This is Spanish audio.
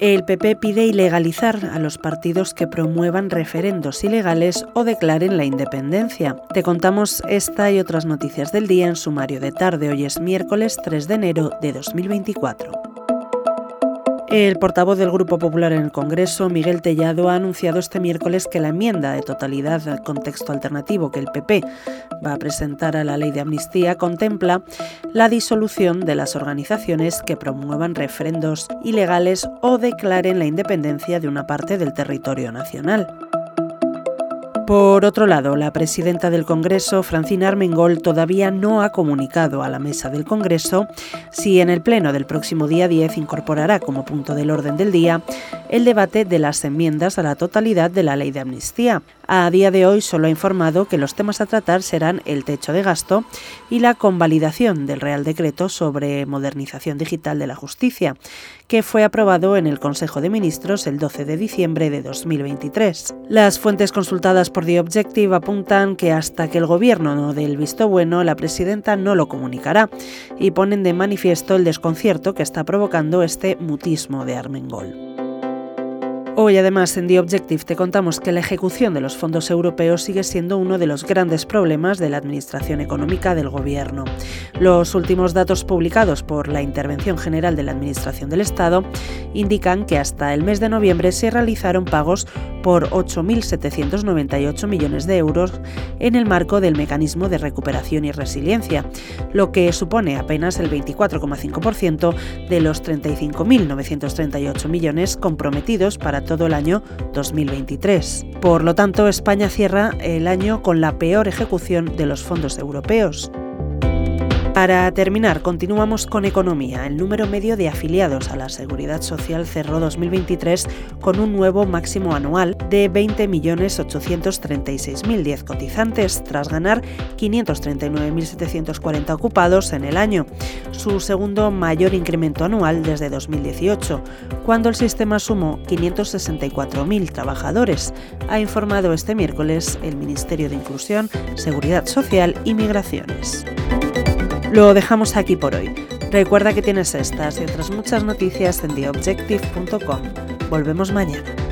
El PP pide ilegalizar a los partidos que promuevan referendos ilegales o declaren la independencia. Te contamos esta y otras noticias del día en sumario de tarde. Hoy es miércoles 3 de enero de 2024. El portavoz del Grupo Popular en el Congreso, Miguel Tellado, ha anunciado este miércoles que la enmienda de totalidad al contexto alternativo que el PP va a presentar a la ley de amnistía contempla la disolución de las organizaciones que promuevan referendos ilegales o declaren la independencia de una parte del territorio nacional. Por otro lado, la presidenta del Congreso, Francina Armengol, todavía no ha comunicado a la mesa del Congreso si en el pleno del próximo día 10 incorporará como punto del orden del día el debate de las enmiendas a la totalidad de la ley de amnistía. A día de hoy solo ha informado que los temas a tratar serán el techo de gasto y la convalidación del Real Decreto sobre modernización digital de la justicia, que fue aprobado en el Consejo de Ministros el 12 de diciembre de 2023. Las fuentes consultadas por The Objective apuntan que hasta que el Gobierno no dé el visto bueno, la presidenta no lo comunicará y ponen de manifiesto el desconcierto que está provocando este mutismo de Armengol. Hoy además en The Objective te contamos que la ejecución de los fondos europeos sigue siendo uno de los grandes problemas de la administración económica del gobierno. Los últimos datos publicados por la Intervención General de la Administración del Estado indican que hasta el mes de noviembre se realizaron pagos por 8.798 millones de euros en el marco del mecanismo de recuperación y resiliencia, lo que supone apenas el 24,5% de los 35.938 millones comprometidos para todo el año 2023. Por lo tanto, España cierra el año con la peor ejecución de los fondos europeos. Para terminar, continuamos con economía. El número medio de afiliados a la Seguridad Social cerró 2023 con un nuevo máximo anual de 20.836.010 cotizantes, tras ganar 539.740 ocupados en el año, su segundo mayor incremento anual desde 2018, cuando el sistema sumó 564.000 trabajadores, ha informado este miércoles el Ministerio de Inclusión, Seguridad Social y Migraciones. Lo dejamos aquí por hoy. Recuerda que tienes estas y otras muchas noticias en theobjective.com. Volvemos mañana.